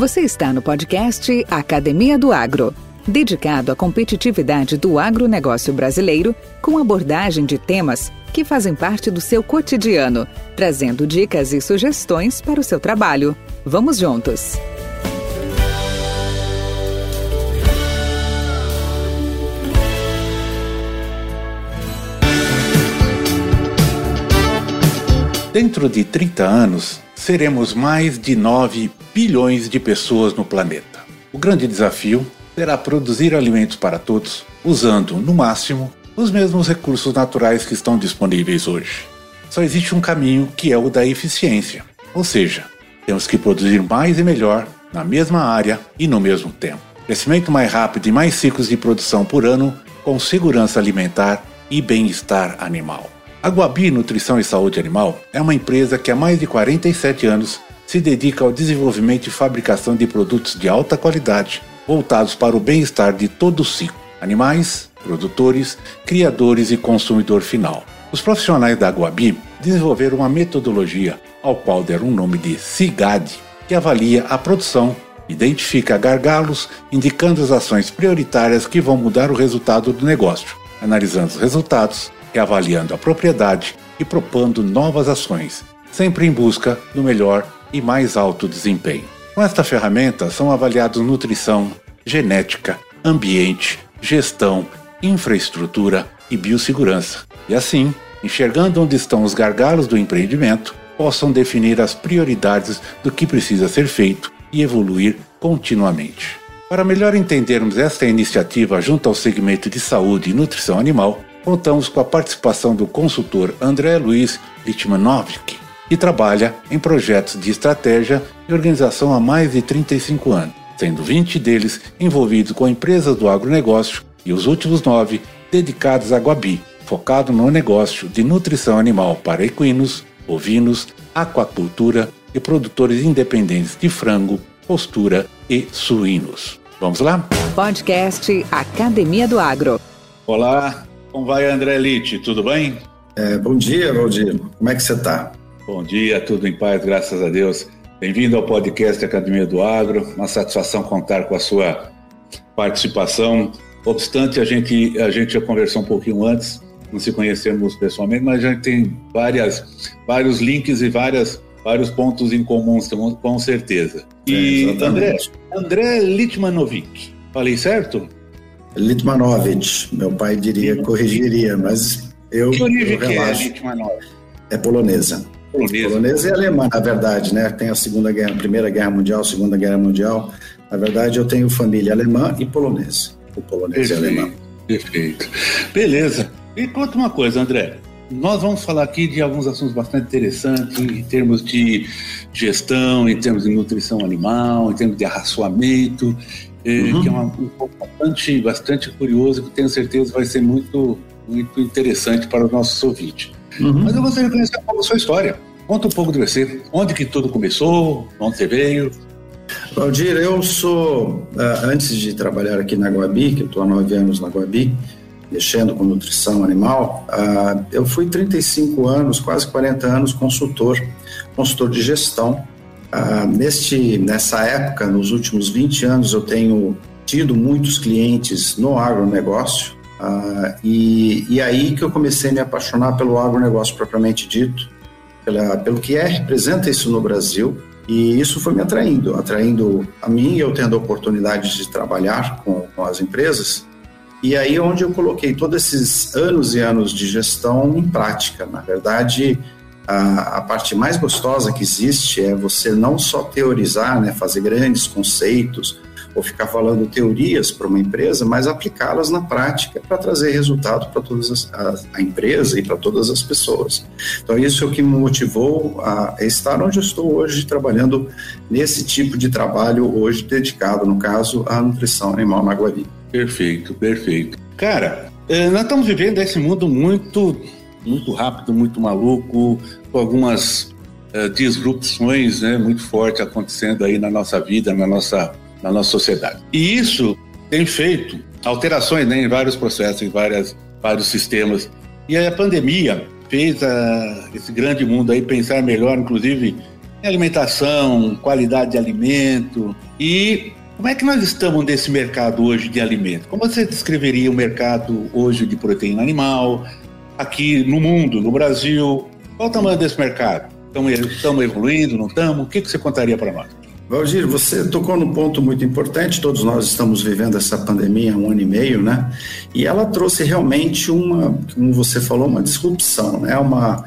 Você está no podcast Academia do Agro, dedicado à competitividade do agronegócio brasileiro, com abordagem de temas que fazem parte do seu cotidiano, trazendo dicas e sugestões para o seu trabalho. Vamos juntos! Dentro de 30 anos, seremos mais de 9 bilhões de pessoas no planeta. O grande desafio será produzir alimentos para todos, usando, no máximo, os mesmos recursos naturais que estão disponíveis hoje. Só existe um caminho que é o da eficiência, ou seja, temos que produzir mais e melhor na mesma área e no mesmo tempo. Crescimento mais rápido e mais ciclos de produção por ano, com segurança alimentar e bem-estar animal. A Guabi Nutrição e Saúde Animal é uma empresa que há mais de 47 anos se dedica ao desenvolvimento e fabricação de produtos de alta qualidade voltados para o bem-estar de todo o ciclo: animais, produtores, criadores e consumidor final. Os profissionais da Guabi desenvolveram uma metodologia ao qual deram o nome de CIGAD, que avalia a produção, identifica gargalos, indicando as ações prioritárias que vão mudar o resultado do negócio, analisando os resultados, reavaliando a propriedade e propondo novas ações, sempre em busca do melhor e mais alto desempenho. Com esta ferramenta são avaliados nutrição, genética, ambiente, gestão, infraestrutura e biossegurança. E assim, enxergando onde estão os gargalos do empreendimento, possam definir as prioridades do que precisa ser feito e evoluir continuamente. Para melhor entendermos esta iniciativa junto ao segmento de saúde e nutrição animal, contamos com a participação do consultor André Luiz Litmanovic, que trabalha em projetos de estratégia e organização há mais de 35 anos, sendo 20 deles envolvidos com empresas do agronegócio e os últimos nove dedicados à Guabi, focado no negócio de nutrição animal para equinos, bovinos, aquacultura e produtores independentes de frango, postura e suínos. Vamos lá? Podcast Academia do Agro. Olá, como vai, André Lite? Tudo bem? É, bom dia, Valdir. Como é que você está? Bom dia, tudo em paz, graças a Deus. Bem-vindo ao podcast Academia do Agro. Uma satisfação contar com a sua participação. Obstante, a gente, a gente já conversou um pouquinho antes, não se conhecemos pessoalmente, mas a gente tem várias, vários links e várias, vários pontos em comum, com certeza. E é, André, André Litmanovic, falei certo? Litmanovich, meu pai diria, corrigiria, mas eu. Que origem eu que é Litmanovich? É polonesa. Polonesa. Polonesa e alemã, na verdade, né? Tem a Segunda Guerra, Primeira Guerra Mundial, Segunda Guerra Mundial. Na verdade, eu tenho família alemã e polonesa. O polonês perfeito, e alemão. Perfeito. Beleza. E conta uma coisa, André. Nós vamos falar aqui de alguns assuntos bastante interessantes em termos de gestão, em termos de nutrição animal, em termos de arraçoamento uhum. que é uma, um ponto bastante, bastante curioso, que tenho certeza vai ser muito, muito interessante para os nossos ouvintes. Uhum. Mas eu gostaria de conhecer um pouco a sua história. Conta um pouco de você. Onde que tudo começou? Onde você veio? Valdir, eu sou, eh, antes de trabalhar aqui na Guabi, que eu estou há nove anos na Guabi, mexendo com nutrição animal, eh, eu fui 35 anos, quase 40 anos, consultor, consultor de gestão ah, neste, nessa época, nos últimos 20 anos, eu tenho tido muitos clientes no agronegócio ah, e, e aí que eu comecei a me apaixonar pelo agronegócio propriamente dito, pela, pelo que é, representa isso no Brasil e isso foi me atraindo, atraindo a mim, eu tendo a oportunidade de trabalhar com, com as empresas e aí é onde eu coloquei todos esses anos e anos de gestão em prática. Na verdade, a, a, parte mais gostosa que existe é você não só teorizar, né, fazer grandes conceitos ou ficar falando teorias para uma empresa, mas aplicá-las na prática para trazer resultado para toda a, empresa e para todas as pessoas. Então, isso é o que me motivou a estar onde eu estou hoje, trabalhando nesse tipo de trabalho hoje dedicado, no caso, à nutrição animal na Guavi. Perfeito, perfeito. Cara, eh, nós estamos vivendo esse mundo muito muito rápido, muito maluco, com algumas uh, disrupções né, muito fortes acontecendo aí na nossa vida, na nossa, na nossa sociedade. E isso tem feito alterações né, em vários processos, em várias, vários sistemas. E a pandemia fez a, esse grande mundo aí pensar melhor, inclusive alimentação, qualidade de alimento e como é que nós estamos nesse mercado hoje de alimento? Como você descreveria o mercado hoje de proteína animal aqui no mundo, no Brasil? Qual o tamanho desse mercado? Estamos evoluindo, não estamos? O que, que você contaria para nós? Valdir, você tocou num ponto muito importante. Todos nós estamos vivendo essa pandemia há um ano e meio, né? E ela trouxe realmente uma, como você falou, uma disrupção, né? Uma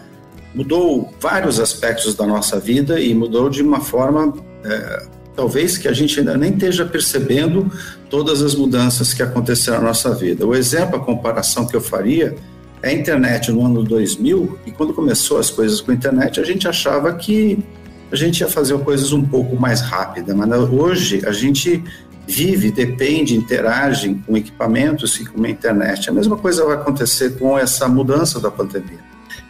mudou vários aspectos da nossa vida e mudou de uma forma é, talvez que a gente ainda nem esteja percebendo todas as mudanças que aconteceram na nossa vida. O exemplo, a comparação que eu faria é a internet no ano 2000 e quando começou as coisas com a internet a gente achava que a gente ia fazer coisas um pouco mais rápidas, mas hoje a gente vive, depende, interage com equipamentos e com a internet. A mesma coisa vai acontecer com essa mudança da pandemia.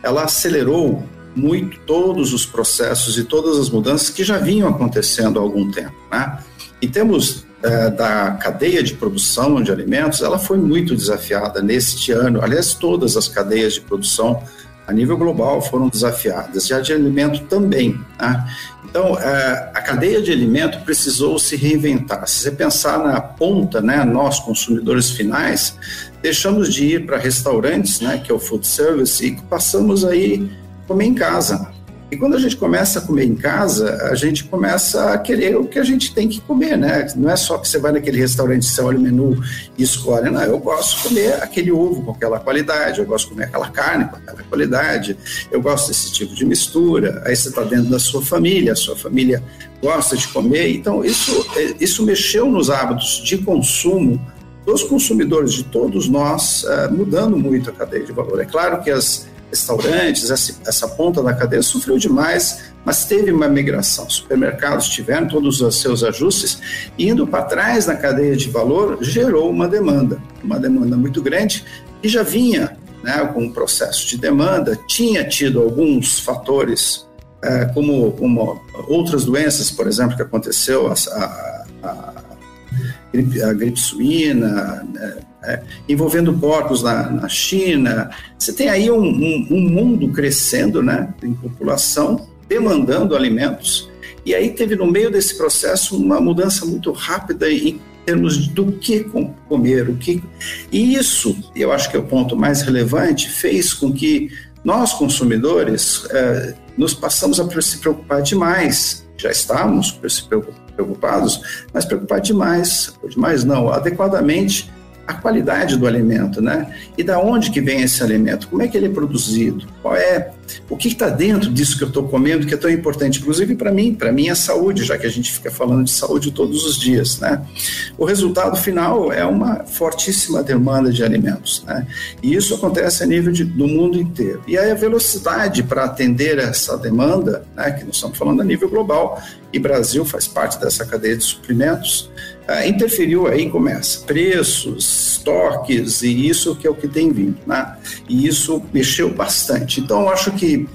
Ela acelerou muito todos os processos e todas as mudanças que já vinham acontecendo há algum tempo. Né? Em termos é, da cadeia de produção de alimentos, ela foi muito desafiada neste ano. Aliás, todas as cadeias de produção a nível global foram desafiadas, já de alimento também. Né? Então, é, a cadeia de alimento precisou se reinventar. Se você pensar na ponta, né, nós consumidores finais, deixamos de ir para restaurantes, né, que é o food service, e passamos aí comer em casa. E quando a gente começa a comer em casa, a gente começa a querer o que a gente tem que comer, né? Não é só que você vai naquele restaurante, você olha o menu e escolhe. Não, eu gosto de comer aquele ovo com aquela qualidade, eu gosto de comer aquela carne com aquela qualidade, eu gosto desse tipo de mistura. Aí você está dentro da sua família, a sua família gosta de comer. Então, isso, isso mexeu nos hábitos de consumo dos consumidores, de todos nós, eh, mudando muito a cadeia de valor. É claro que as restaurantes, essa, essa ponta da cadeia sofreu demais, mas teve uma migração. Supermercados tiveram todos os seus ajustes, indo para trás na cadeia de valor, gerou uma demanda, uma demanda muito grande, e já vinha né, com um processo de demanda, tinha tido alguns fatores, é, como, como outras doenças, por exemplo, que aconteceu, a, a, a, gripe, a gripe suína, né, é, envolvendo porcos na, na, China. Você tem aí um, um, um, mundo crescendo né, em população, demandando alimentos, e aí teve no meio desse processo uma mudança muito rápida em termos do que comer, o que. E isso, eu acho que é o ponto mais relevante, fez com que nós, consumidores, é, nos passamos a se preocupar demais. Já estávamos preocupados, mas preocupar demais, demais não, adequadamente a qualidade do alimento, né? E da onde que vem esse alimento? Como é que ele é produzido? Qual é o que está dentro disso que eu estou comendo que é tão importante, inclusive para mim, para mim é saúde, já que a gente fica falando de saúde todos os dias, né? O resultado final é uma fortíssima demanda de alimentos, né? E isso acontece a nível de, do mundo inteiro. E aí a velocidade para atender essa demanda, né? Que nós estamos falando a nível global e Brasil faz parte dessa cadeia de suprimentos ah, interferiu aí começa preços, estoques e isso que é o que tem vindo, né? E isso mexeu bastante. Então, eu acho que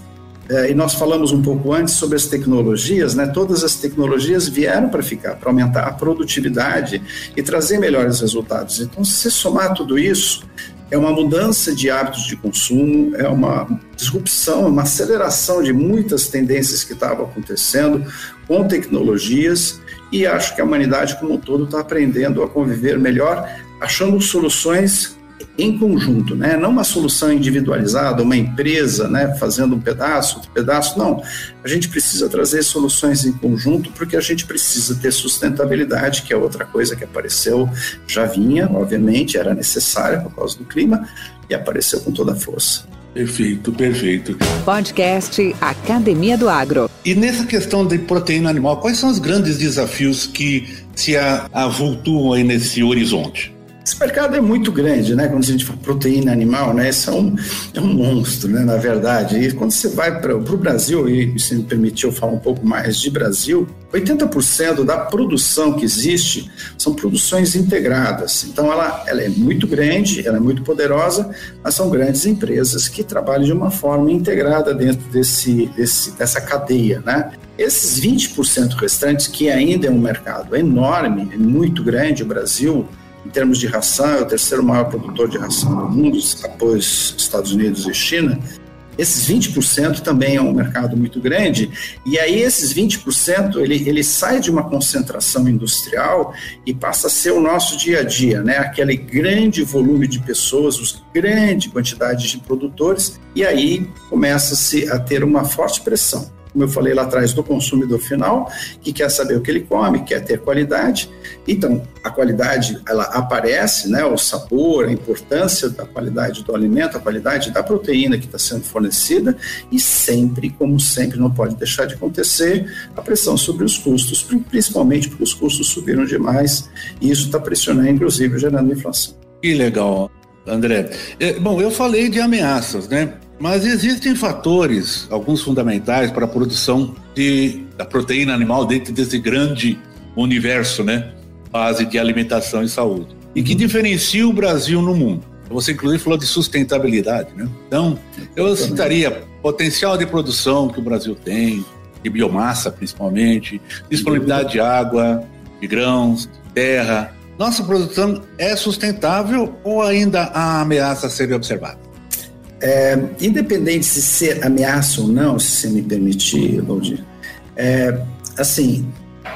eh, e nós falamos um pouco antes sobre as tecnologias, né? Todas as tecnologias vieram para ficar, para aumentar a produtividade e trazer melhores resultados. Então, se somar tudo isso, é uma mudança de hábitos de consumo, é uma disrupção, uma aceleração de muitas tendências que estavam acontecendo com tecnologias e acho que a humanidade como um todo está aprendendo a conviver melhor, achando soluções em conjunto, né? Não uma solução individualizada, uma empresa, né, fazendo um pedaço, outro pedaço, não. A gente precisa trazer soluções em conjunto porque a gente precisa ter sustentabilidade, que é outra coisa que apareceu, já vinha, obviamente, era necessária por causa do clima e apareceu com toda a força. Perfeito, perfeito. Podcast Academia do Agro. E nessa questão de proteína animal, quais são os grandes desafios que se avultuam aí nesse horizonte? Esse mercado é muito grande, né? Quando a gente fala proteína animal, né? Isso é um, é um monstro, né? Na verdade. E quando você vai para o Brasil, e se me permitiu falar um pouco mais de Brasil, 80% da produção que existe são produções integradas. Então, ela, ela é muito grande, ela é muito poderosa, mas são grandes empresas que trabalham de uma forma integrada dentro desse, desse, dessa cadeia, né? Esses 20% restantes, que ainda é um mercado enorme, é muito grande, o Brasil em termos de ração, é o terceiro maior produtor de ração do mundo, após Estados Unidos e China. esses 20% também é um mercado muito grande, e aí esses 20% ele, ele sai de uma concentração industrial e passa a ser o nosso dia a dia, né? aquele grande volume de pessoas, os grande quantidade de produtores, e aí começa-se a ter uma forte pressão como eu falei lá atrás, do consumidor final, que quer saber o que ele come, quer ter qualidade. Então, a qualidade, ela aparece, né, o sabor, a importância da qualidade do alimento, a qualidade da proteína que está sendo fornecida, e sempre, como sempre, não pode deixar de acontecer, a pressão sobre os custos, principalmente porque os custos subiram demais, e isso está pressionando, inclusive, gerando inflação. Que legal, André. É, bom, eu falei de ameaças, né? Mas existem fatores, alguns fundamentais, para a produção de, da proteína animal dentro desse grande universo, né? Base de alimentação e saúde. E que diferencia o Brasil no mundo. Você, inclusive, falou de sustentabilidade, né? Então, eu citaria potencial de produção que o Brasil tem, de biomassa, principalmente, disponibilidade de água, de grãos, terra. Nossa produção é sustentável ou ainda há ameaça a ser observada? É, independente se ser ameaça ou não, se você me permitir, Valdir, é, assim,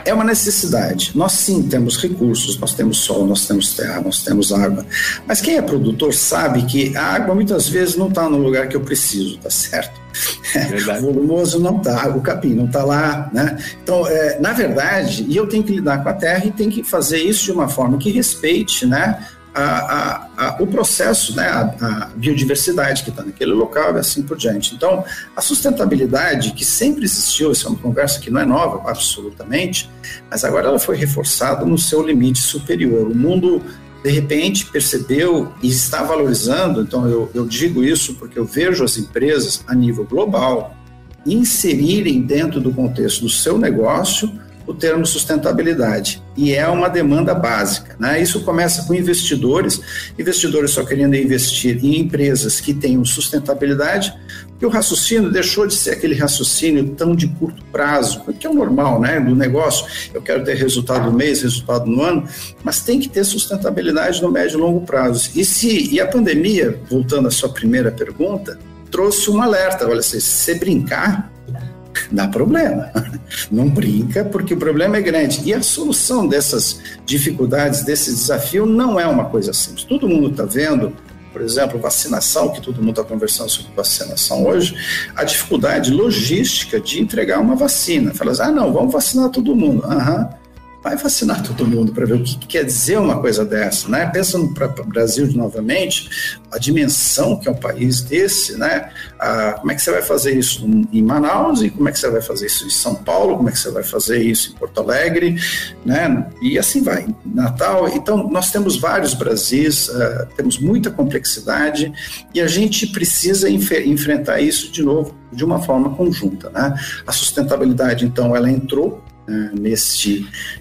é uma necessidade. Nós sim temos recursos, nós temos sol, nós temos terra, nós temos água. Mas quem é produtor sabe que a água muitas vezes não está no lugar que eu preciso, tá certo? o volumoso não está, o capim não está lá, né? Então, é, na verdade, eu tenho que lidar com a terra e tenho que fazer isso de uma forma que respeite, né? A, a, o processo, né, a, biodiversidade que está naquele local e assim por diante. Então, a sustentabilidade que sempre existiu, essa é uma conversa que não é nova, absolutamente, mas agora ela foi reforçada no seu limite superior. O mundo, de repente, percebeu e está valorizando, então eu, eu digo isso porque eu vejo as empresas a nível global inserirem dentro do contexto do seu negócio o termo sustentabilidade e é uma demanda básica. Né? Isso começa com investidores, investidores só querendo investir em empresas que tenham sustentabilidade, porque o raciocínio deixou de ser aquele raciocínio tão de curto prazo, que é o normal né, do negócio. Eu quero ter resultado no mês, resultado no ano, mas tem que ter sustentabilidade no médio e longo prazo. E se e a pandemia, voltando à sua primeira pergunta, trouxe um alerta. Olha, se você brincar, dá problema. Não brinca, porque o problema é grande. E a solução dessas dificuldades, desse desafio, não é uma coisa simples. Todo mundo está vendo, por exemplo, vacinação, que todo mundo está conversando sobre vacinação hoje, a dificuldade logística de entregar uma vacina. Fala assim, ah, não, vamos vacinar todo mundo. Aham. Uhum vai vacinar todo mundo para ver o que, que, quer dizer uma coisa dessa, né? Pensando para o Brasil novamente, a dimensão que é um país desse, né? Ah, como é que você vai fazer isso em Manaus e como é que você vai fazer isso em São Paulo? Como é que você vai fazer isso em Porto Alegre, né? E assim vai, Natal. Então nós temos vários Brasis, uh, temos muita complexidade e a gente precisa enfrentar isso de novo de uma forma conjunta, né? A sustentabilidade, então, ela entrou né,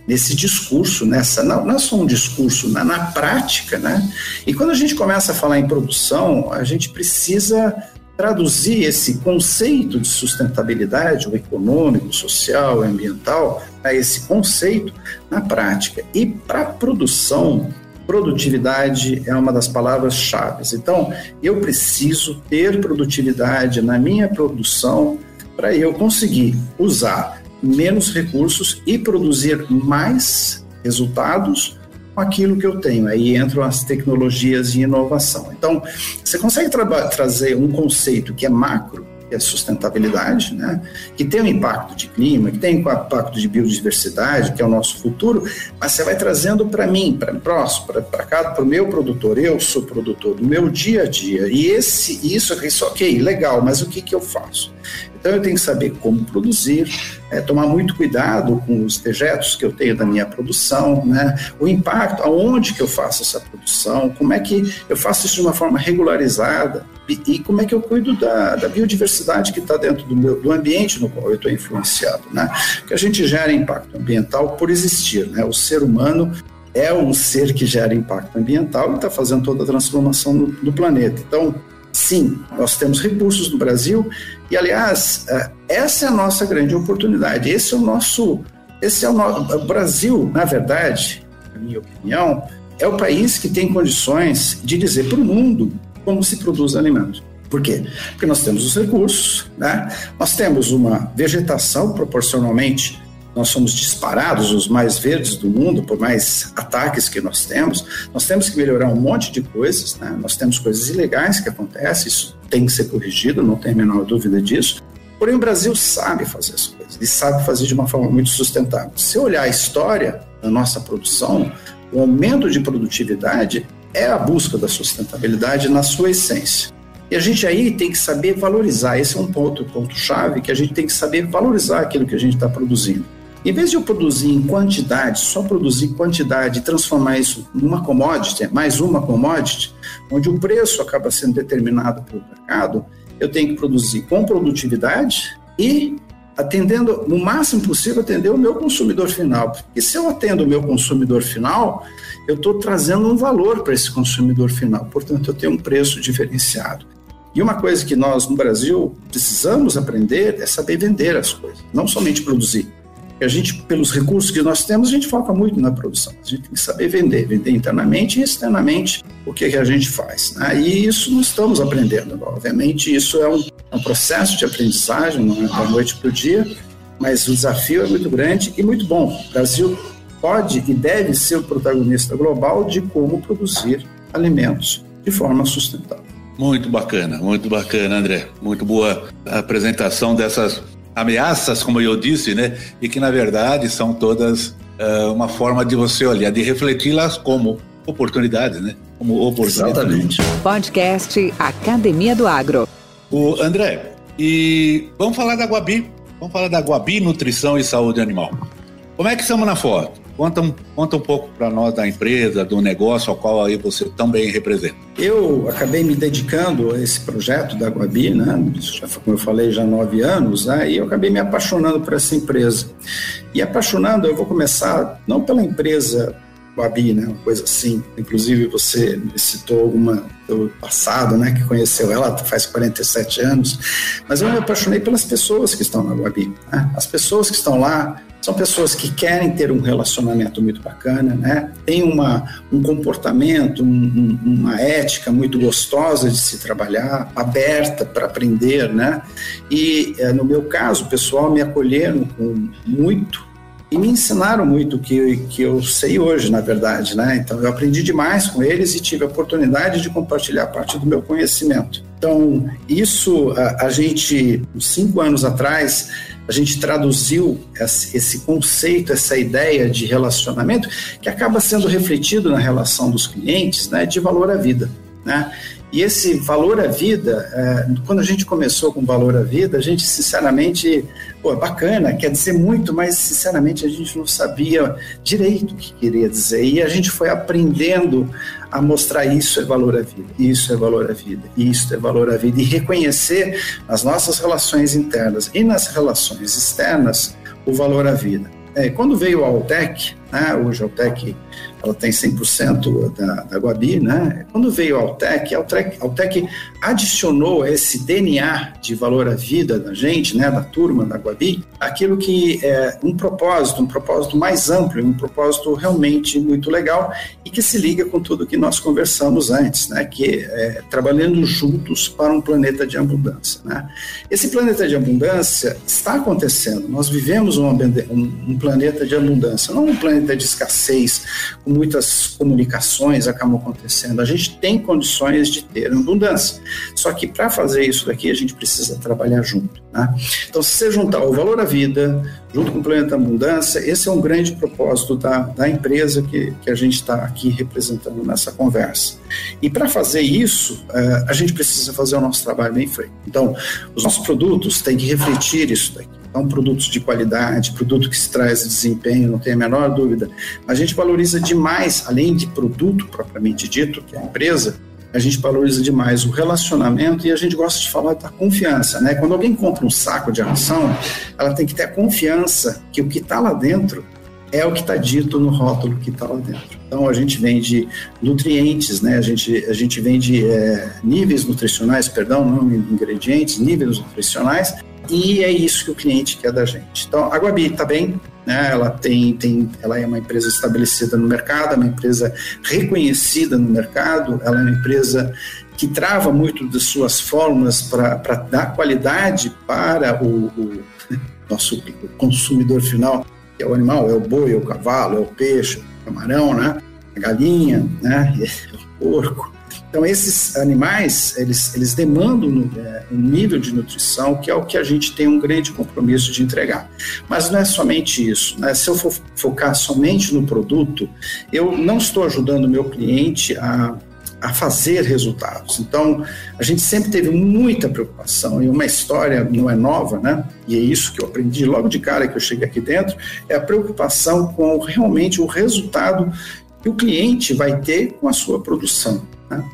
nesse, discurso, nessa não, não é só um discurso, na, na prática, né? E quando a gente começa a falar em produção, a gente precisa traduzir esse conceito de sustentabilidade, o econômico, social, ambiental, a esse conceito na prática. E para produção, produtividade é uma das palavras-chave. Então, eu preciso ter produtividade na minha produção para eu conseguir usar menos recursos e produzir mais resultados com aquilo que eu tenho. Aí entram as tecnologias de inovação. Então, você consegue tra trazer um conceito que é macro, que é sustentabilidade, né? que tem um impacto de clima, que tem um impacto de biodiversidade, que é o nosso futuro, mas você vai trazendo para mim, para próximo, para cada, para o meu produtor. Eu sou produtor do meu dia a dia. E esse, isso, isso, ok, legal, mas o que, que eu faço? Então eu tenho que saber como produzir, é, tomar muito cuidado com os dejetos que eu tenho da minha produção, né? o impacto, aonde que eu faço essa produção, como é que eu faço isso de uma forma regularizada e, e como é que eu cuido da, da biodiversidade que está dentro do, meu, do ambiente no qual eu estou influenciado. Né? Porque a gente gera impacto ambiental por existir, né? o ser humano é um ser que gera impacto ambiental e está fazendo toda a transformação no, do planeta. Então, sim, nós temos recursos no Brasil e, aliás, é, essa é a nossa grande oportunidade. Esse é o nosso, esse é o, nosso, o Brasil, na verdade, na minha opinião, é o país que tem condições de dizer para o mundo como se produz alimento. Por quê? Porque nós temos os recursos, né? nós temos uma vegetação proporcionalmente nós somos disparados os mais verdes do mundo por mais ataques que nós temos. Nós temos que melhorar um monte de coisas, né? nós temos coisas ilegais que acontecem, isso tem que ser corrigido, não tem a menor dúvida disso. Porém, o Brasil sabe fazer as coisas e sabe fazer de uma forma muito sustentável. Se olhar a história da nossa produção, o aumento de produtividade é a busca da sustentabilidade na sua essência. E a gente aí tem que saber valorizar. Esse é um ponto, ponto chave que a gente tem que saber valorizar aquilo que a gente está produzindo. Em vez de eu produzir em quantidade, só produzir quantidade e transformar isso numa commodity, mais uma commodity, onde o preço acaba sendo determinado pelo mercado, eu tenho que produzir com produtividade e atendendo, no máximo possível, atender o meu consumidor final. Porque se eu atendo o meu consumidor final, eu estou trazendo um valor para esse consumidor final. Portanto, eu tenho um preço diferenciado. E uma coisa que nós no Brasil precisamos aprender é saber vender as coisas, não somente produzir a gente, pelos recursos que nós temos, a gente foca muito na produção. A gente tem que saber vender, vender internamente e externamente o que, que a gente faz. Né? E isso nós estamos aprendendo. Obviamente, isso é um, é um processo de aprendizagem, não é da noite para o dia, mas o desafio é muito grande e muito bom. O Brasil pode e deve ser o protagonista global de como produzir alimentos de forma sustentável. Muito bacana, muito bacana, André. Muito boa apresentação dessas ameaças, como eu disse, né? E que na verdade são todas uh, uma forma de você olhar, de refleti-las como oportunidades, né? Como oportunidades. Exatamente. Podcast Academia do Agro. O André, e vamos falar da Guabi. Vamos falar da Guabi Nutrição e Saúde Animal. Como é que estamos na foto? Conta um, conta um pouco para nós da empresa, do negócio ao qual aí você também representa. Eu acabei me dedicando a esse projeto da Guabi, né? já, como eu falei, já há nove anos, né? e eu acabei me apaixonando por essa empresa. E apaixonando, eu vou começar não pela empresa Guabi, né? Uma coisa assim. Inclusive, você citou alguma do passado, né? Que conheceu ela faz 47 anos. Mas eu me apaixonei pelas pessoas que estão na Guabi. Né? As pessoas que estão lá são pessoas que querem ter um relacionamento muito bacana, né? Tem uma, um comportamento, um, uma ética muito gostosa de se trabalhar, aberta para aprender, né? E eh, no meu caso, o pessoal me acolheram com muito e me ensinaram muito que, que eu sei hoje, na verdade, né? Então eu aprendi demais com eles e tive a oportunidade de compartilhar parte do meu conhecimento. Então isso a, a gente cinco anos atrás a gente traduziu esse conceito, essa ideia de relacionamento que acaba sendo refletido na relação dos clientes, né? De valor à vida, né? E esse valor à vida, é, quando a gente começou com valor à vida, a gente sinceramente, pô, bacana, quer dizer muito, mas sinceramente a gente não sabia direito o que queria dizer. E a gente foi aprendendo a mostrar isso é valor à vida, isso é valor à vida, isso é valor à vida, e reconhecer nas nossas relações internas e nas relações externas o valor à vida. É, quando veio a Altec, né, hoje a Altec ela tem 100% da, da Guabi, né? Quando veio a Altec, a Altec, a Altec adicionou esse DNA de valor à vida da gente, né, da turma da Guabi, aquilo que é um propósito, um propósito mais amplo, um propósito realmente muito legal e que se liga com tudo que nós conversamos antes, né, que é trabalhando juntos para um planeta de abundância, né? Esse planeta de abundância está acontecendo. Nós vivemos um, um, um planeta de abundância, não um planeta de escassez, muitas comunicações acabam acontecendo. A gente tem condições de ter abundância. Só que para fazer isso daqui, a gente precisa trabalhar junto. Né? Então, se você juntar o valor à vida, junto com o Planeta Abundância, esse é um grande propósito da, da empresa que, que a gente está aqui representando nessa conversa. E para fazer isso, uh, a gente precisa fazer o nosso trabalho bem feito. Então, os nossos produtos têm que refletir isso daqui. Então, produtos de qualidade, produto que se traz desempenho, não tem a menor dúvida. A gente valoriza demais, além de produto propriamente dito, que é a empresa, a gente valoriza demais o relacionamento e a gente gosta de falar da confiança, né? Quando alguém compra um saco de ração, ela tem que ter a confiança que o que está lá dentro é o que está dito no rótulo que está lá dentro. Então a gente vende nutrientes, né? A gente a gente vende é, níveis nutricionais, perdão, não ingredientes, níveis nutricionais e é isso que o cliente quer da gente. Então, a Guabi está bem, né? ela, tem, tem, ela é uma empresa estabelecida no mercado, é uma empresa reconhecida no mercado, ela é uma empresa que trava muito das suas fórmulas para dar qualidade para o, o nosso consumidor final, que é o animal, é o boi, é o cavalo, é o peixe, o camarão, né? a galinha, né? o porco. Então, esses animais, eles, eles demandam é, um nível de nutrição que é o que a gente tem um grande compromisso de entregar. Mas não é somente isso. Né? Se eu for focar somente no produto, eu não estou ajudando o meu cliente a a fazer resultados. Então, a gente sempre teve muita preocupação, e uma história não é nova, né? E é isso que eu aprendi logo de cara que eu cheguei aqui dentro, é a preocupação com realmente o resultado que o cliente vai ter com a sua produção.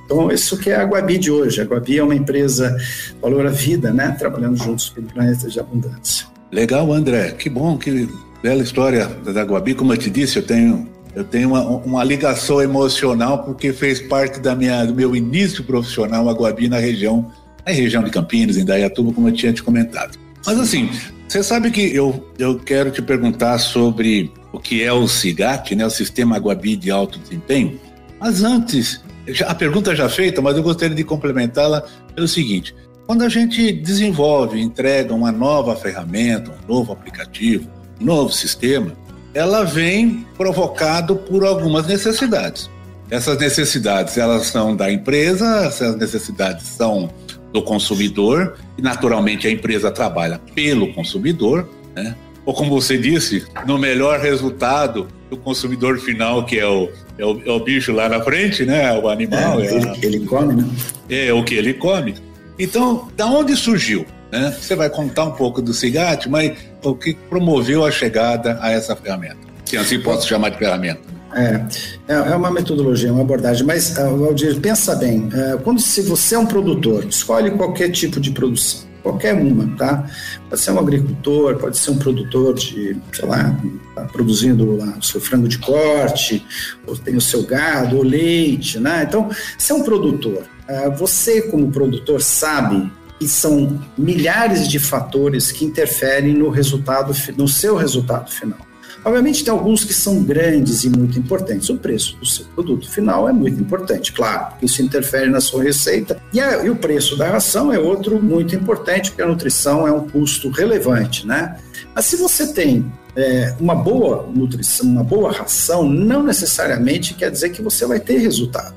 Então, isso que é a Guabi de hoje. A Guabi é uma empresa valor à vida, né? Trabalhando juntos pelo planeta de abundância. Legal, André. Que bom, que bela história da Guabi. Como eu te disse, eu tenho eu tenho uma, uma ligação emocional porque fez parte da minha, do meu início profissional a Guabi na região, na região de Campinas, em Dayatuba, como eu tinha te comentado. Mas assim, você sabe que eu, eu quero te perguntar sobre o que é o SIGAT, né, o Sistema Guabi de Alto Desempenho. Mas antes, a pergunta já feita, mas eu gostaria de complementá-la pelo seguinte: quando a gente desenvolve, entrega uma nova ferramenta, um novo aplicativo, um novo sistema, ela vem provocado por algumas necessidades. Essas necessidades, elas são da empresa, essas necessidades são do consumidor, e naturalmente a empresa trabalha pelo consumidor, né? Ou como você disse, no melhor resultado do consumidor final, que é o, é o, é o bicho lá na frente, né? O animal. É, é ele, a... ele come, né? É, o que ele come. Então, da onde surgiu? Né? Você vai contar um pouco do CIGAT, mas o que promoveu a chegada a essa ferramenta? Se assim posso chamar de ferramenta. É, é, é uma metodologia, uma abordagem, mas, ah, Valdir, pensa bem, é, quando se você é um produtor, escolhe qualquer tipo de produção, qualquer uma, tá? Pode ser um agricultor, pode ser um produtor de, sei lá, tá produzindo lá o seu frango de corte, ou tem o seu gado, ou leite, né? Então, se é um produtor, é, você como produtor sabe e são milhares de fatores que interferem no resultado, no seu resultado final. Obviamente, tem alguns que são grandes e muito importantes. O preço do seu produto final é muito importante, claro, porque isso interfere na sua receita. E, a, e o preço da ração é outro muito importante, porque a nutrição é um custo relevante, né? Mas se você tem é, uma boa nutrição, uma boa ração, não necessariamente quer dizer que você vai ter resultado.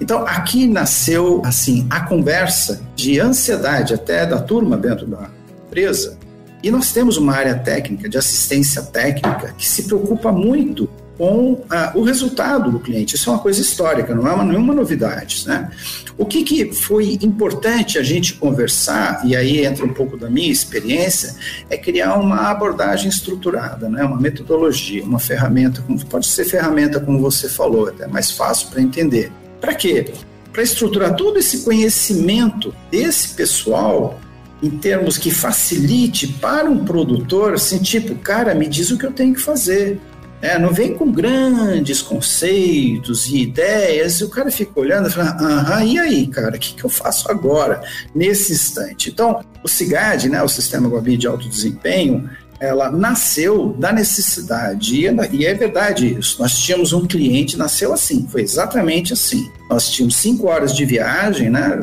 Então, aqui nasceu, assim, a conversa de ansiedade até da turma dentro da empresa. E nós temos uma área técnica, de assistência técnica, que se preocupa muito com ah, o resultado do cliente. Isso é uma coisa histórica, não é uma, nenhuma novidade. Né? O que, que foi importante a gente conversar, e aí entra um pouco da minha experiência, é criar uma abordagem estruturada, né? uma metodologia, uma ferramenta, pode ser ferramenta como você falou, até mais fácil para entender. Para quê? Para estruturar todo esse conhecimento desse pessoal em termos que facilite para um produtor, assim, tipo, cara, me diz o que eu tenho que fazer. É, não vem com grandes conceitos e ideias, e o cara fica olhando e fala, aham, e aí, cara, o que, que eu faço agora, nesse instante? Então, o CIGAD, né, o Sistema Guabi de Alto Desempenho, ela nasceu da necessidade, e é verdade isso. Nós tínhamos um cliente, nasceu assim, foi exatamente assim. Nós tínhamos cinco horas de viagem, né?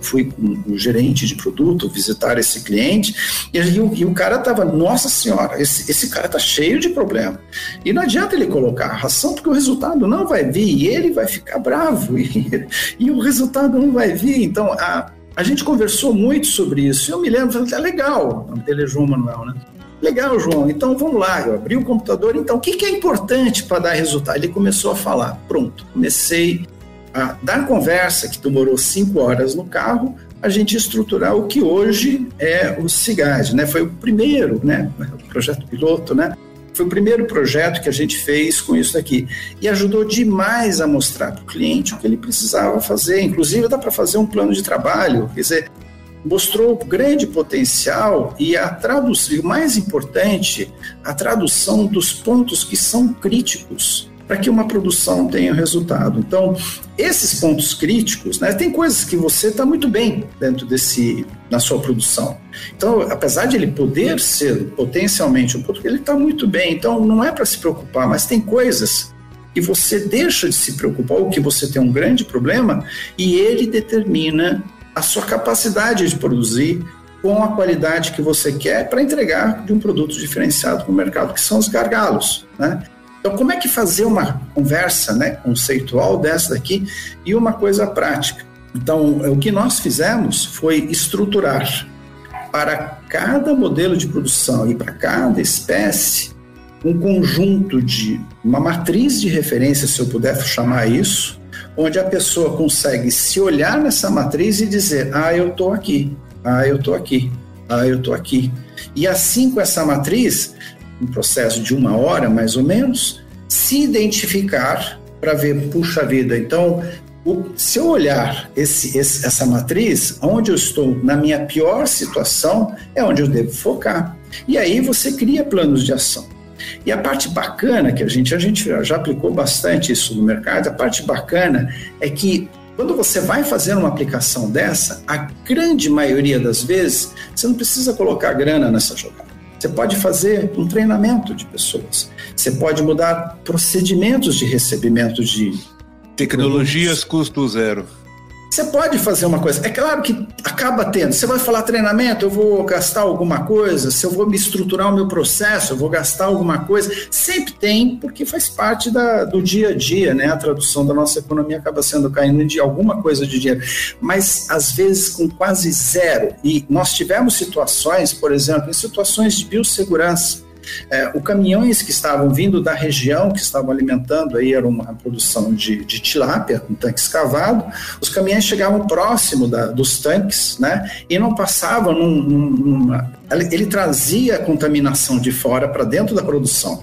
Fui com o gerente de produto visitar esse cliente e, e, o, e o, cara tava, nossa senhora, esse, esse cara tá cheio de problema. E não adianta ele colocar a ração porque o resultado não vai vir e ele vai ficar bravo e, e o resultado não vai vir. Então, a, a gente conversou muito sobre isso. Eu me lembro, falei, é legal, dele é João Manuel, né? Legal, João. Então vamos lá. Eu abri o computador. Então, o que, que é importante para dar resultado? Ele começou a falar. Pronto. Comecei a dar conversa, que demorou cinco horas no carro, a gente estruturar o que hoje é o CIGAD, né? Foi o primeiro, né? O projeto piloto, né? Foi o primeiro projeto que a gente fez com isso aqui. E ajudou demais a mostrar para o cliente o que ele precisava fazer. Inclusive, dá para fazer um plano de trabalho. Quer dizer, mostrou grande potencial e a tradução, o mais importante, a tradução dos pontos que são críticos para que uma produção tenha resultado. Então, esses pontos críticos, né, tem coisas que você está muito bem dentro desse na sua produção. Então, apesar de ele poder ser potencialmente um ponto, ele está muito bem. Então, não é para se preocupar, mas tem coisas e você deixa de se preocupar, ou que você tem um grande problema, e ele determina a sua capacidade de produzir com a qualidade que você quer para entregar de um produto diferenciado para o mercado, que são os gargalos, né? Então, como é que fazer uma conversa né, conceitual dessa daqui e uma coisa prática? Então, o que nós fizemos foi estruturar para cada modelo de produção e para cada espécie um conjunto de uma matriz de referência, se eu puder chamar isso, onde a pessoa consegue se olhar nessa matriz e dizer: "Ah, eu estou aqui. Ah, eu estou aqui. Ah, eu estou aqui". E assim com essa matriz, um processo de uma hora mais ou menos, se identificar para ver, puxa vida, então, o, se eu olhar esse, esse, essa matriz, onde eu estou na minha pior situação, é onde eu devo focar. E aí você cria planos de ação. E a parte bacana que a gente, a gente já aplicou bastante isso no mercado, a parte bacana é que quando você vai fazer uma aplicação dessa, a grande maioria das vezes, você não precisa colocar grana nessa jogada. Você pode fazer um treinamento de pessoas. Você pode mudar procedimentos de recebimento de tecnologias custo zero. Você pode fazer uma coisa. É claro que acaba tendo. Você vai falar treinamento, eu vou gastar alguma coisa, se eu vou me estruturar o meu processo, eu vou gastar alguma coisa. Sempre tem, porque faz parte da, do dia a dia, né? A tradução da nossa economia acaba sendo caindo de alguma coisa de dinheiro. Mas às vezes com quase zero. E nós tivemos situações, por exemplo, em situações de biossegurança é, os caminhões que estavam vindo da região, que estavam alimentando, aí era uma produção de, de tilápia, um tanque escavado, os caminhões chegavam próximo da, dos tanques, né, e não passavam num, numa, ele trazia contaminação de fora para dentro da produção.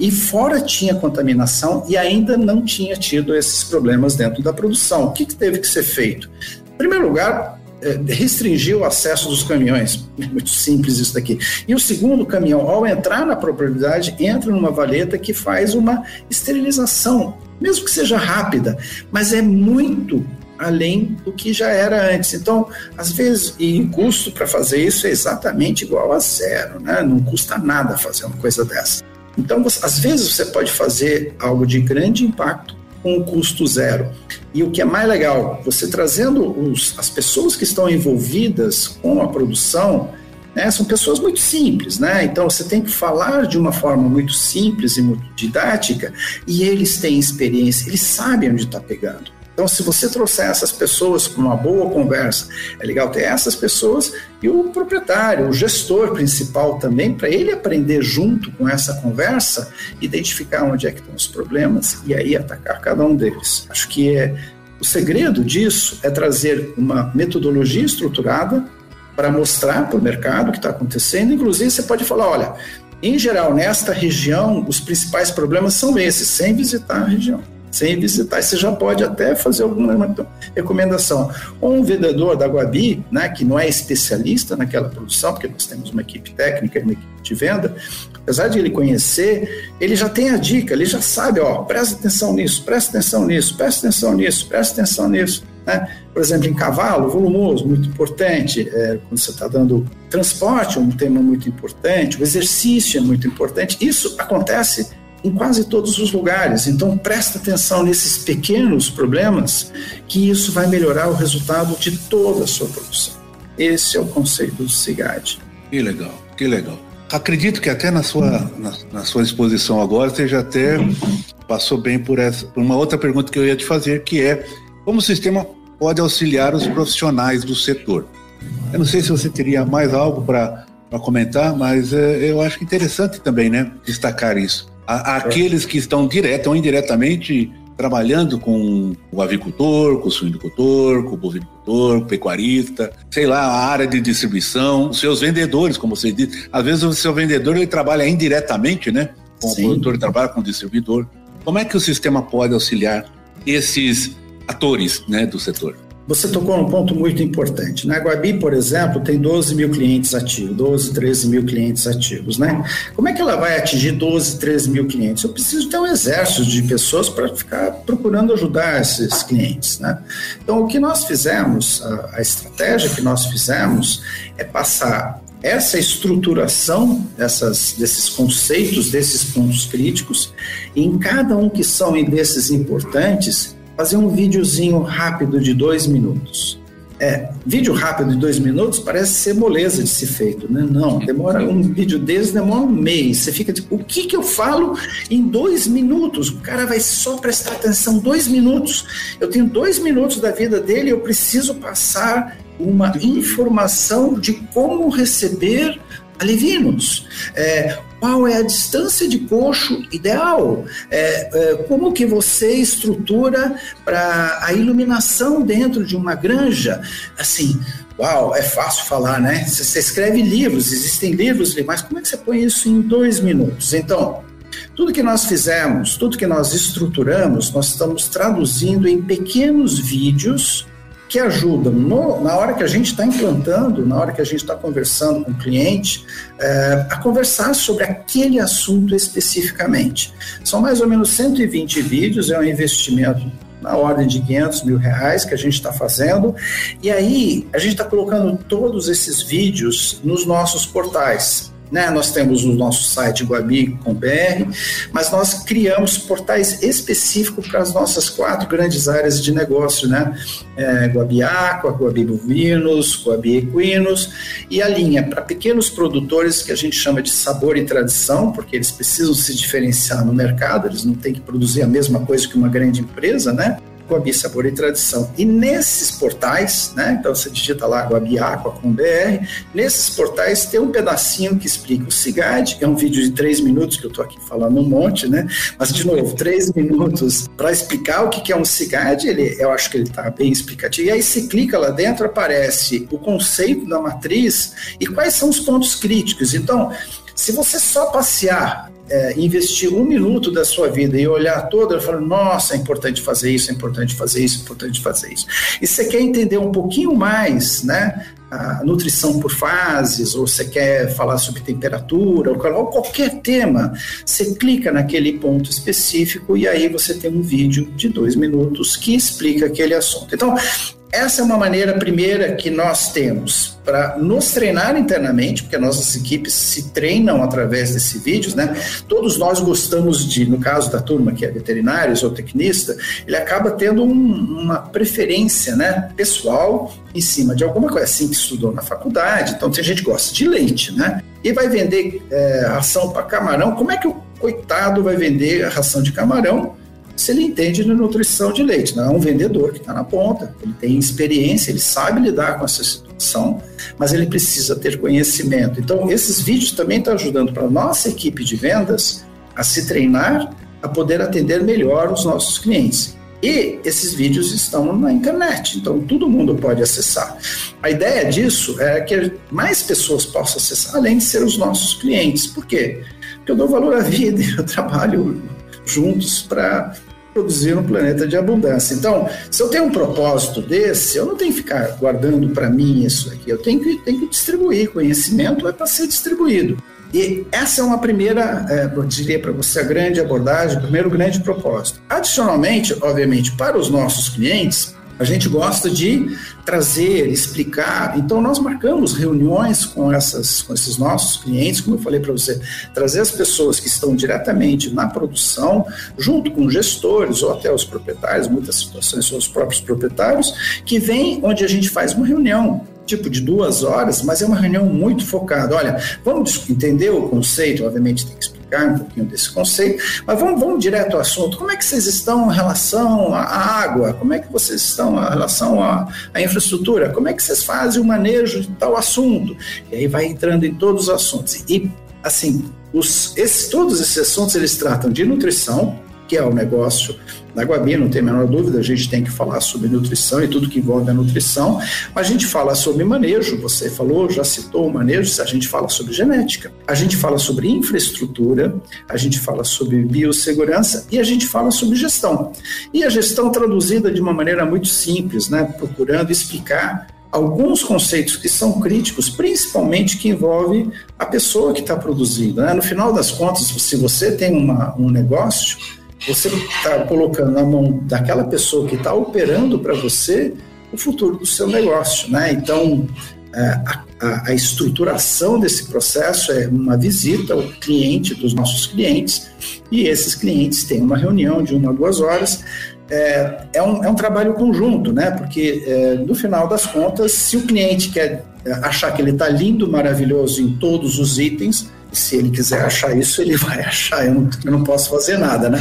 E fora tinha contaminação e ainda não tinha tido esses problemas dentro da produção. O que, que teve que ser feito? Em primeiro lugar, restringir o acesso dos caminhões. Muito simples isso daqui. E o segundo caminhão, ao entrar na propriedade, entra numa valeta que faz uma esterilização, mesmo que seja rápida, mas é muito além do que já era antes. Então, às vezes, e o custo para fazer isso é exatamente igual a zero, né? Não custa nada fazer uma coisa dessa. Então, às vezes você pode fazer algo de grande impacto com custo zero. E o que é mais legal, você trazendo os, as pessoas que estão envolvidas com a produção, né, são pessoas muito simples, né? Então você tem que falar de uma forma muito simples e muito didática, e eles têm experiência, eles sabem onde está pegando. Então, se você trouxer essas pessoas com uma boa conversa, é legal ter essas pessoas e o proprietário, o gestor principal também, para ele aprender junto com essa conversa, identificar onde é que estão os problemas e aí atacar cada um deles. Acho que é o segredo disso é trazer uma metodologia estruturada para mostrar para o mercado o que está acontecendo. Inclusive, você pode falar, olha, em geral, nesta região, os principais problemas são esses, sem visitar a região sem visitar. Você já pode até fazer alguma recomendação. Ou um vendedor da Guabi, né, que não é especialista naquela produção, porque nós temos uma equipe técnica e uma equipe de venda, apesar de ele conhecer, ele já tem a dica, ele já sabe, ó, presta atenção nisso, presta atenção nisso, presta atenção nisso, presta atenção nisso. Né? Por exemplo, em cavalo, volumoso, muito importante, é, quando você está dando transporte, um tema muito importante, o exercício é muito importante. Isso acontece em quase todos os lugares. Então, presta atenção nesses pequenos problemas, que isso vai melhorar o resultado de toda a sua produção. Esse é o conceito do CIGAD. Que legal, que legal. Acredito que até na sua, na, na sua exposição agora você já até passou bem por essa, por uma outra pergunta que eu ia te fazer, que é como o sistema pode auxiliar os profissionais do setor. Eu não sei se você teria mais algo para comentar, mas é, eu acho interessante também, né, destacar isso aqueles que estão direto ou indiretamente trabalhando com o avicultor, com o suinocultor, com o bovinicultor, com o pecuarista, sei lá, a área de distribuição, os seus vendedores, como você disse. Às vezes o seu vendedor ele trabalha indiretamente, né? Com Sim. o produtor, ele trabalha com o distribuidor. Como é que o sistema pode auxiliar esses atores né, do setor? Você tocou num ponto muito importante. Na Guabi, por exemplo, tem 12 mil clientes ativos, 12, 13 mil clientes ativos, né? Como é que ela vai atingir 12, 13 mil clientes? Eu preciso ter um exército de pessoas para ficar procurando ajudar esses clientes, né? Então, o que nós fizemos, a, a estratégia que nós fizemos é passar essa estruturação dessas, desses conceitos, desses pontos críticos, em cada um que são desses importantes, fazer um videozinho rápido de dois minutos. É, vídeo rápido de dois minutos parece ser moleza de ser feito, né? Não, demora um vídeo desse demora um mês. Você fica tipo, o que que eu falo em dois minutos? O cara vai só prestar atenção dois minutos. Eu tenho dois minutos da vida dele, eu preciso passar uma informação de como receber alevinos. É, qual é a distância de coxo ideal? É, é, como que você estrutura para a iluminação dentro de uma granja? Assim, uau, é fácil falar, né? Você escreve livros, existem livros, mas como é que você põe isso em dois minutos? Então, tudo que nós fizemos, tudo que nós estruturamos, nós estamos traduzindo em pequenos vídeos que ajudam no, na hora que a gente está implantando, na hora que a gente está conversando com o cliente, é, a conversar sobre aquele assunto especificamente. São mais ou menos 120 vídeos, é um investimento na ordem de 500 mil reais que a gente está fazendo. E aí, a gente está colocando todos esses vídeos nos nossos portais. Né? Nós temos o nosso site guabi.br, mas nós criamos portais específicos para as nossas quatro grandes áreas de negócio, né? É, Guabi Aqua, Guabi Bovinos, Guabi Equinos, e a linha para pequenos produtores que a gente chama de sabor e tradição, porque eles precisam se diferenciar no mercado, eles não têm que produzir a mesma coisa que uma grande empresa, né? Guabi Sabor e Tradição. E nesses portais, né, então você digita lá Guabi Aqua com BR, nesses portais tem um pedacinho que explica o CIGAD, é um vídeo de três minutos que eu estou aqui falando um monte, né, mas de novo, três minutos para explicar o que é um CIGAD, ele, eu acho que ele está bem explicativo, e aí se clica lá dentro, aparece o conceito da matriz e quais são os pontos críticos. Então, se você só passear é, investir um minuto da sua vida e olhar toda, eu falo, nossa, é importante fazer isso, é importante fazer isso, é importante fazer isso. E você quer entender um pouquinho mais, né? A nutrição por fases, ou você quer falar sobre temperatura, ou qualquer tema, você clica naquele ponto específico e aí você tem um vídeo de dois minutos que explica aquele assunto. Então, essa é uma maneira primeira que nós temos para nos treinar internamente, porque nossas equipes se treinam através desses vídeos, né? Todos nós gostamos de, no caso da turma que é veterinários ou tecnista, ele acaba tendo um, uma preferência, né, pessoal em cima de alguma coisa assim que estudou na faculdade. Então tem gente que gosta de leite, né? E vai vender é, ração para camarão. Como é que o coitado vai vender a ração de camarão? Se ele entende de nutrição de leite. Não é um vendedor que está na ponta, ele tem experiência, ele sabe lidar com essa situação, mas ele precisa ter conhecimento. Então, esses vídeos também estão ajudando para a nossa equipe de vendas a se treinar, a poder atender melhor os nossos clientes. E esses vídeos estão na internet, então todo mundo pode acessar. A ideia disso é que mais pessoas possam acessar, além de ser os nossos clientes. Por quê? Porque eu dou valor à vida, eu trabalho juntos para produzir um planeta de abundância. Então, se eu tenho um propósito desse, eu não tenho que ficar guardando para mim isso aqui, eu tenho que, tenho que distribuir. Conhecimento é para ser distribuído. E essa é uma primeira, é, eu diria para você, a grande abordagem, o primeiro grande propósito. Adicionalmente, obviamente, para os nossos clientes, a gente gosta de trazer, explicar. Então, nós marcamos reuniões com, essas, com esses nossos clientes, como eu falei para você, trazer as pessoas que estão diretamente na produção, junto com gestores ou até os proprietários, muitas situações são os próprios proprietários, que vêm onde a gente faz uma reunião tipo de duas horas, mas é uma reunião muito focada. Olha, vamos entender o conceito, obviamente tem que explicar explicar um pouquinho desse conceito, mas vamos, vamos direto ao assunto. Como é que vocês estão em relação à água? Como é que vocês estão em relação à, à infraestrutura? Como é que vocês fazem o manejo de tal assunto? E aí vai entrando em todos os assuntos. E, assim, os, esses, todos esses assuntos, eles tratam de nutrição, que é o negócio da Guabi, não tem a menor dúvida, a gente tem que falar sobre nutrição e tudo que envolve a nutrição, mas a gente fala sobre manejo, você falou, já citou o manejo, a gente fala sobre genética, a gente fala sobre infraestrutura, a gente fala sobre biossegurança e a gente fala sobre gestão. E a gestão traduzida de uma maneira muito simples, né, procurando explicar alguns conceitos que são críticos, principalmente que envolve a pessoa que está produzindo. Né? No final das contas, se você tem uma, um negócio, você está colocando na mão daquela pessoa que está operando para você o futuro do seu negócio, né? Então, é, a, a, a, estruturação desse processo é uma visita ao cliente dos nossos clientes e esses clientes têm uma reunião de uma a duas horas. É, é, um, é um trabalho conjunto, né? Porque é, no final das contas, se o cliente quer é, achar que ele está lindo, maravilhoso em todos os itens, se ele quiser achar isso, ele vai achar. Eu não, eu não posso fazer nada, né?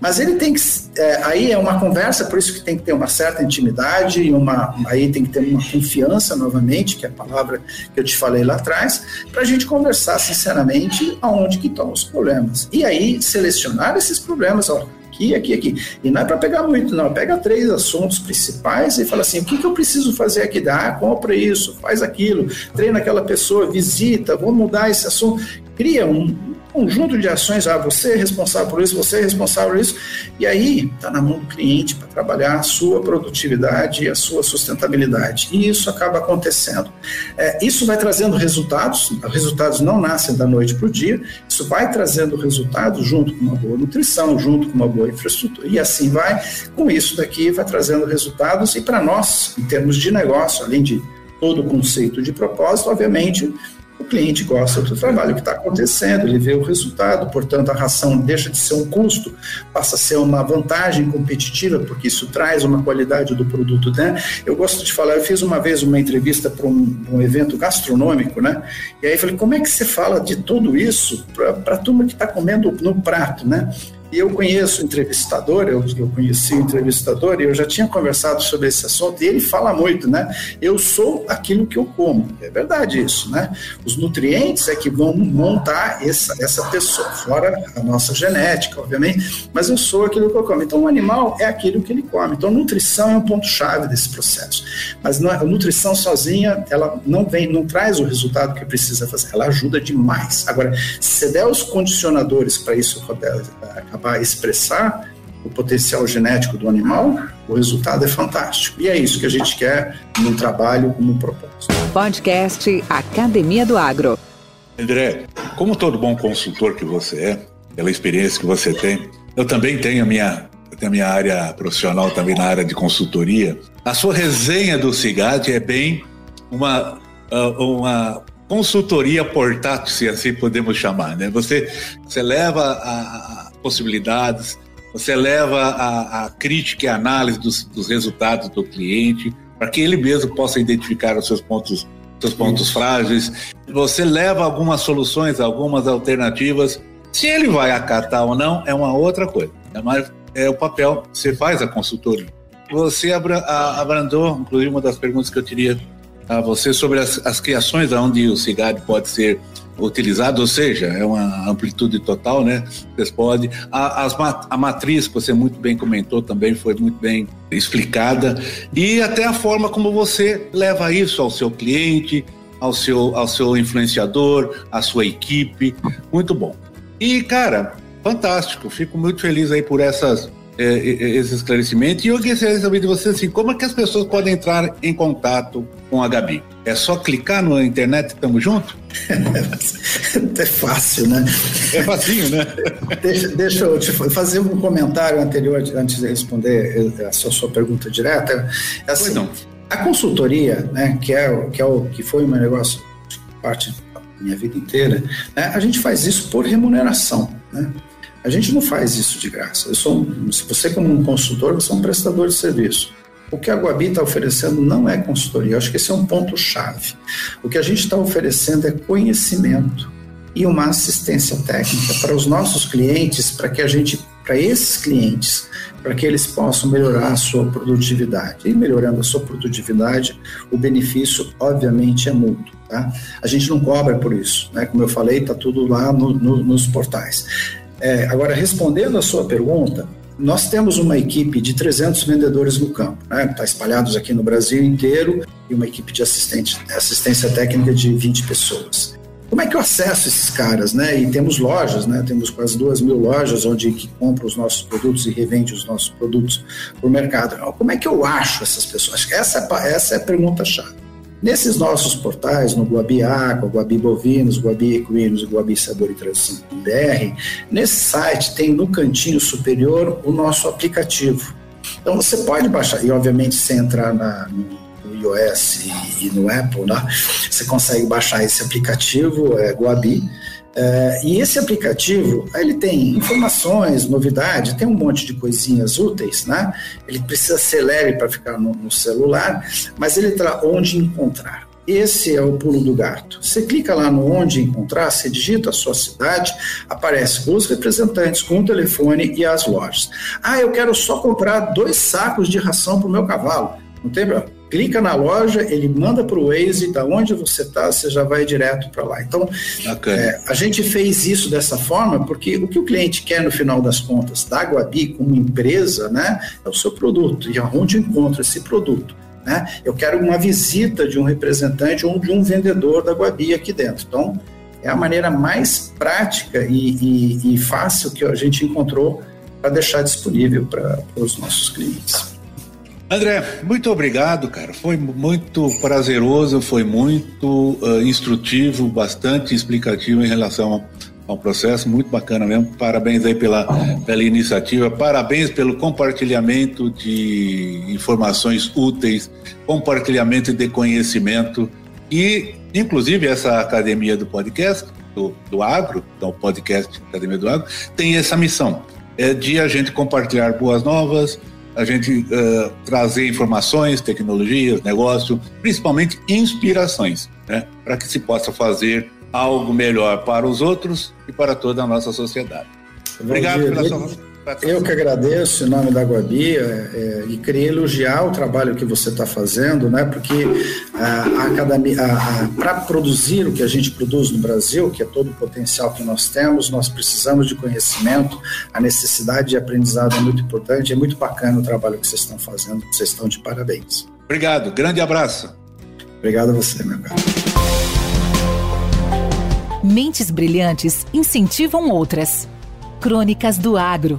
Mas ele tem que. É, aí é uma conversa, por isso que tem que ter uma certa intimidade e uma. Aí tem que ter uma confiança novamente, que é a palavra que eu te falei lá atrás, para a gente conversar sinceramente aonde que estão os problemas. E aí selecionar esses problemas. Ó, aqui, aqui, aqui. E não é para pegar muito, não. Pega três assuntos principais e fala assim: o que, que eu preciso fazer aqui? Ah, compra isso, faz aquilo, treina aquela pessoa, visita, vou mudar esse assunto. Cria um, conjunto de ações, ah, você é responsável por isso, você é responsável por isso, e aí está na mão do cliente para trabalhar a sua produtividade e a sua sustentabilidade. E isso acaba acontecendo. É, isso vai trazendo resultados, os resultados não nascem da noite para o dia, isso vai trazendo resultados junto com uma boa nutrição, junto com uma boa infraestrutura, e assim vai. Com isso daqui, vai trazendo resultados, e para nós, em termos de negócio, além de todo o conceito de propósito, obviamente, o cliente gosta do trabalho que está acontecendo, ele vê o resultado, portanto, a ração deixa de ser um custo, passa a ser uma vantagem competitiva, porque isso traz uma qualidade do produto. Né? Eu gosto de falar, eu fiz uma vez uma entrevista para um, um, evento gastronômico, né? E aí falei, como é que você fala de tudo isso para a turma que está comendo no prato, né? E eu conheço o entrevistador, eu, eu conheci o entrevistador e eu já tinha conversado sobre esse assunto, e ele fala muito, né? Eu sou aquilo que eu como. É verdade isso, né? Os nutrientes é que vão montar essa, essa pessoa, fora a nossa genética, obviamente, mas eu sou aquilo que eu como. Então, o animal é aquilo que ele come. Então, nutrição é um ponto-chave desse processo. Mas não, a nutrição sozinha, ela não vem, não traz o resultado que precisa fazer, ela ajuda demais. Agora, se der os condicionadores para isso acabar a expressar o potencial genético do animal, o resultado é fantástico. E é isso que a gente quer num trabalho como propósito. Podcast Academia do Agro. André, como todo bom consultor que você é, pela experiência que você tem, eu também tenho a minha, tenho a minha área profissional também na área de consultoria. A sua resenha do CIGAD é bem uma, ah, uma consultoria portátil, se assim podemos chamar, né? Você, você leva a, a possibilidades, você leva a, a crítica e a análise dos, dos resultados do cliente, para que ele mesmo possa identificar os seus pontos, seus pontos frágeis. Você leva algumas soluções, algumas alternativas. Se ele vai acatar ou não, é uma outra coisa. É, mais, é o papel, você faz a consultoria. Você abrandou, inclusive, uma das perguntas que eu teria a você sobre as, as criações onde o cigarro pode ser utilizado, ou seja, é uma amplitude total, né? Vocês podem. A, as, a matriz que você muito bem comentou também foi muito bem explicada e até a forma como você leva isso ao seu cliente, ao seu, ao seu influenciador, à sua equipe, muito bom. E cara, fantástico. Fico muito feliz aí por essas é, esse esclarecimento. E eu gostaria saber de você assim, como é que as pessoas podem entrar em contato com a Gabi? É só clicar na internet e estamos juntos? é fácil, né? É facinho, né? deixa, deixa eu te fazer um comentário anterior antes de responder a sua, sua pergunta direta. É assim, não. A consultoria, né, que é, que é o que foi meu negócio parte da minha vida inteira, né, a gente faz isso por remuneração, né? A gente não faz isso de graça. Eu sou um, você, como um consultor, você é um prestador de serviço. O que a Guabi está oferecendo não é consultoria. Eu acho que esse é um ponto-chave. O que a gente está oferecendo é conhecimento e uma assistência técnica para os nossos clientes, para que a gente, para esses clientes, para que eles possam melhorar a sua produtividade. E melhorando a sua produtividade, o benefício, obviamente, é mútuo. Tá? A gente não cobra por isso, né? Como eu falei, está tudo lá no, no, nos portais. É, agora, respondendo a sua pergunta, nós temos uma equipe de 300 vendedores no campo, né? Está espalhados aqui no Brasil inteiro e uma equipe de assistência técnica de 20 pessoas. Como é que eu acesso esses caras, né? E temos lojas, né? Temos quase duas mil lojas onde que compra os nossos produtos e revende os nossos produtos para o mercado. Como é que eu acho essas pessoas? Essa é, essa é a pergunta chave. Nesses nossos portais, no Guabi Aqua, Guabi Bovinos, Guabi Equinos e Guabi Sabor e BR, nesse site tem no cantinho superior o nosso aplicativo. Então você pode baixar, e obviamente se entrar na, no iOS e, e, no Apple, né? Você consegue baixar esse aplicativo, é Guabi. É, e esse aplicativo, ele tem informações, novidade, tem um monte de coisinhas úteis, né? Ele precisa ser leve para ficar no, no, celular, mas ele traz onde encontrar. Esse é o pulo do gato. Você clica lá no onde encontrar, você digita a sua cidade, aparece os representantes com o telefone e as lojas. Ah, eu quero só comprar dois sacos de ração para o meu cavalo. Não tem problema. Clica na loja, ele manda para o Waze, da onde você está, você já vai direto para lá. Então, é, a gente fez isso dessa forma porque o que o cliente quer no final das contas da Guabi como empresa, né, é o seu produto e aonde encontra esse produto. Né? Eu quero uma visita de um representante ou de um vendedor da Guabi aqui dentro. Então, é a maneira mais prática e, e, e fácil que a gente encontrou para deixar disponível para os nossos clientes. André, muito obrigado, cara. Foi muito prazeroso, foi muito uh, instrutivo, bastante explicativo em relação ao processo, muito bacana mesmo. Parabéns aí pela, pela iniciativa, parabéns pelo compartilhamento de informações úteis, compartilhamento de conhecimento e, inclusive, essa academia do podcast, do, do agro, então podcast Academia do Agro, tem essa missão, é de a gente compartilhar boas novas, a gente uh, trazer informações, tecnologias, negócio, principalmente inspirações, né, para que se possa fazer algo melhor para os outros e para toda a nossa sociedade. Obrigado pela sua eu que agradeço em nome da Guabi é, é, e queria elogiar o trabalho que você está fazendo, né? Porque a, a academia, para produzir o que a gente produz no Brasil, que é todo o potencial que nós temos, nós precisamos de conhecimento, a necessidade de aprendizado é muito importante, é muito bacana o trabalho que vocês estão fazendo, vocês estão de parabéns. Obrigado, grande abraço. Obrigado a você, meu caro. Mentes brilhantes incentivam outras. Crônicas do Agro.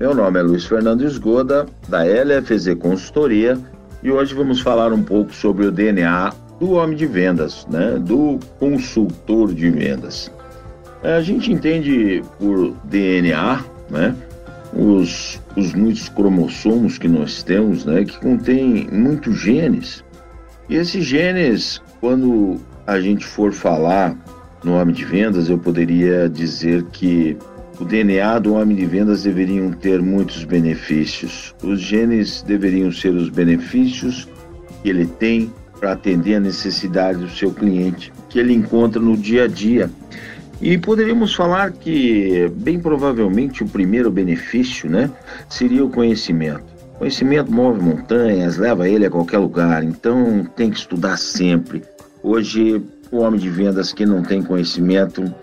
meu nome é Luiz Fernando Esgoda, da LFZ Consultoria, e hoje vamos falar um pouco sobre o DNA do homem de vendas, né? do consultor de vendas. É, a gente entende por DNA né? os, os muitos cromossomos que nós temos, né? que contém muitos genes. E esses genes, quando a gente for falar no homem de vendas, eu poderia dizer que o DNA do homem de vendas deveriam ter muitos benefícios. Os genes deveriam ser os benefícios que ele tem para atender a necessidade do seu cliente, que ele encontra no dia a dia. E poderíamos falar que, bem provavelmente, o primeiro benefício né, seria o conhecimento. Conhecimento move montanhas, leva ele a qualquer lugar, então tem que estudar sempre. Hoje, o homem de vendas que não tem conhecimento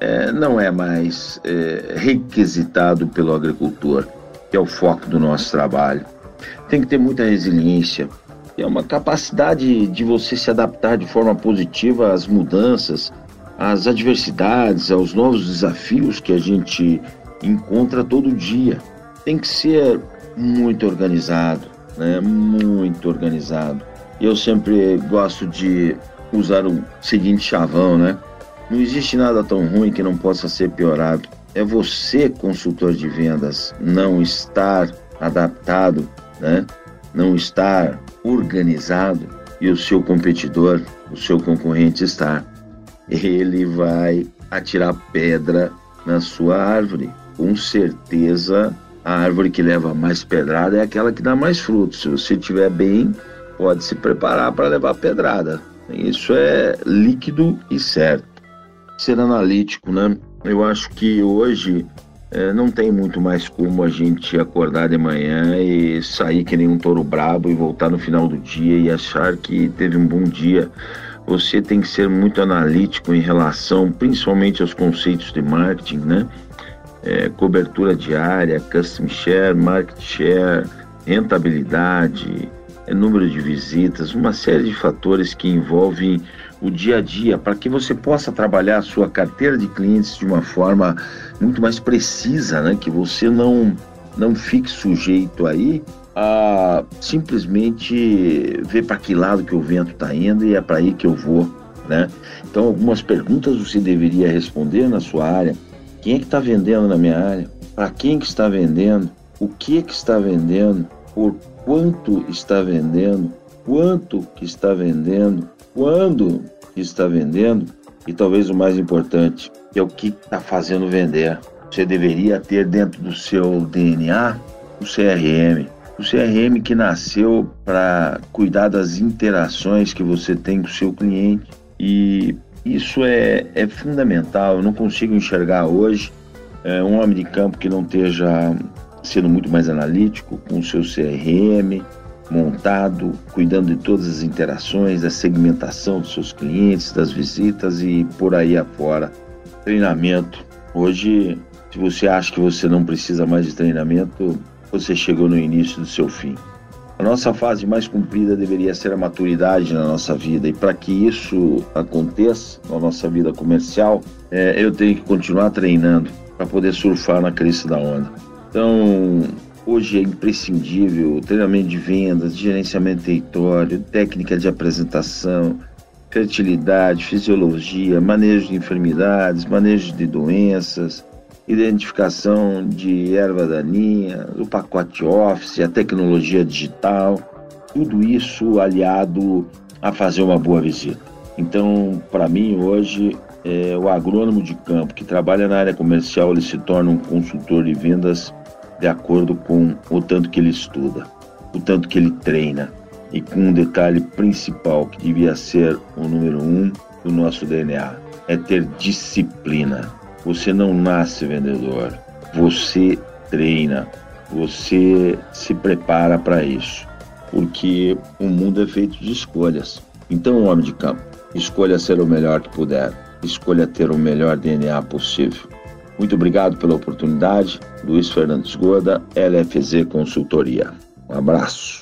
é, não é mais é, requisitado pelo agricultor, que é o foco do nosso trabalho. Tem que ter muita resiliência, é uma capacidade de você se adaptar de forma positiva às mudanças, às adversidades, aos novos desafios que a gente encontra todo dia. Tem que ser muito organizado, né? Muito organizado. Eu sempre gosto de usar o seguinte chavão, né? Não existe nada tão ruim que não possa ser piorado. É você, consultor de vendas, não estar adaptado, né? não estar organizado e o seu competidor, o seu concorrente está. Ele vai atirar pedra na sua árvore. Com certeza, a árvore que leva mais pedrada é aquela que dá mais frutos. Se você estiver bem, pode se preparar para levar pedrada. Isso é líquido e certo ser analítico, né? Eu acho que hoje é, não tem muito mais como a gente acordar de manhã e sair que nem um touro brabo e voltar no final do dia e achar que teve um bom dia. Você tem que ser muito analítico em relação, principalmente aos conceitos de marketing, né? É, cobertura diária, custom share, market share, rentabilidade, é número de visitas, uma série de fatores que envolvem o dia a dia para que você possa trabalhar a sua carteira de clientes de uma forma muito mais precisa, né? Que você não não fique sujeito aí a simplesmente ver para que lado que o vento está indo e é para aí que eu vou, né? Então algumas perguntas você deveria responder na sua área. Quem é que está vendendo na minha área? Para quem que está vendendo? O que que está vendendo? Por quanto está vendendo? Quanto que está vendendo? Quando está vendendo? E talvez o mais importante, é o que está fazendo vender. Você deveria ter dentro do seu DNA o CRM. O CRM que nasceu para cuidar das interações que você tem com o seu cliente. E isso é, é fundamental. Eu não consigo enxergar hoje é, um homem de campo que não esteja sendo muito mais analítico com o seu CRM montado, cuidando de todas as interações, da segmentação dos seus clientes, das visitas e por aí afora. Treinamento. Hoje, se você acha que você não precisa mais de treinamento, você chegou no início do seu fim. A nossa fase mais comprida deveria ser a maturidade na nossa vida, e para que isso aconteça na nossa vida comercial, é, eu tenho que continuar treinando para poder surfar na crista da onda. Então, hoje é imprescindível treinamento de vendas, gerenciamento de território, técnica de apresentação, fertilidade, fisiologia, manejo de enfermidades, manejo de doenças, identificação de erva daninha, o pacote Office, a tecnologia digital, tudo isso aliado a fazer uma boa visita. Então, para mim, hoje, é, o agrônomo de campo que trabalha na área comercial, ele se torna um consultor de vendas de acordo com o tanto que ele estuda, o tanto que ele treina. E com um detalhe principal que devia ser o número um do nosso DNA: é ter disciplina. Você não nasce vendedor, você treina, você se prepara para isso, porque o mundo é feito de escolhas. Então, homem de campo, escolha ser o melhor que puder, escolha ter o melhor DNA possível. Muito obrigado pela oportunidade. Luiz Fernandes Goda, LFZ Consultoria. Um abraço.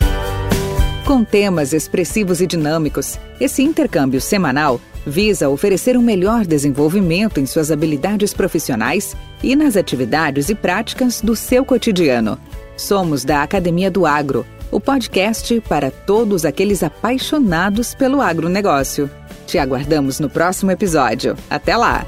Com temas expressivos e dinâmicos, esse intercâmbio semanal visa oferecer um melhor desenvolvimento em suas habilidades profissionais e nas atividades e práticas do seu cotidiano. Somos da Academia do Agro, o podcast para todos aqueles apaixonados pelo agronegócio. Te aguardamos no próximo episódio. Até lá!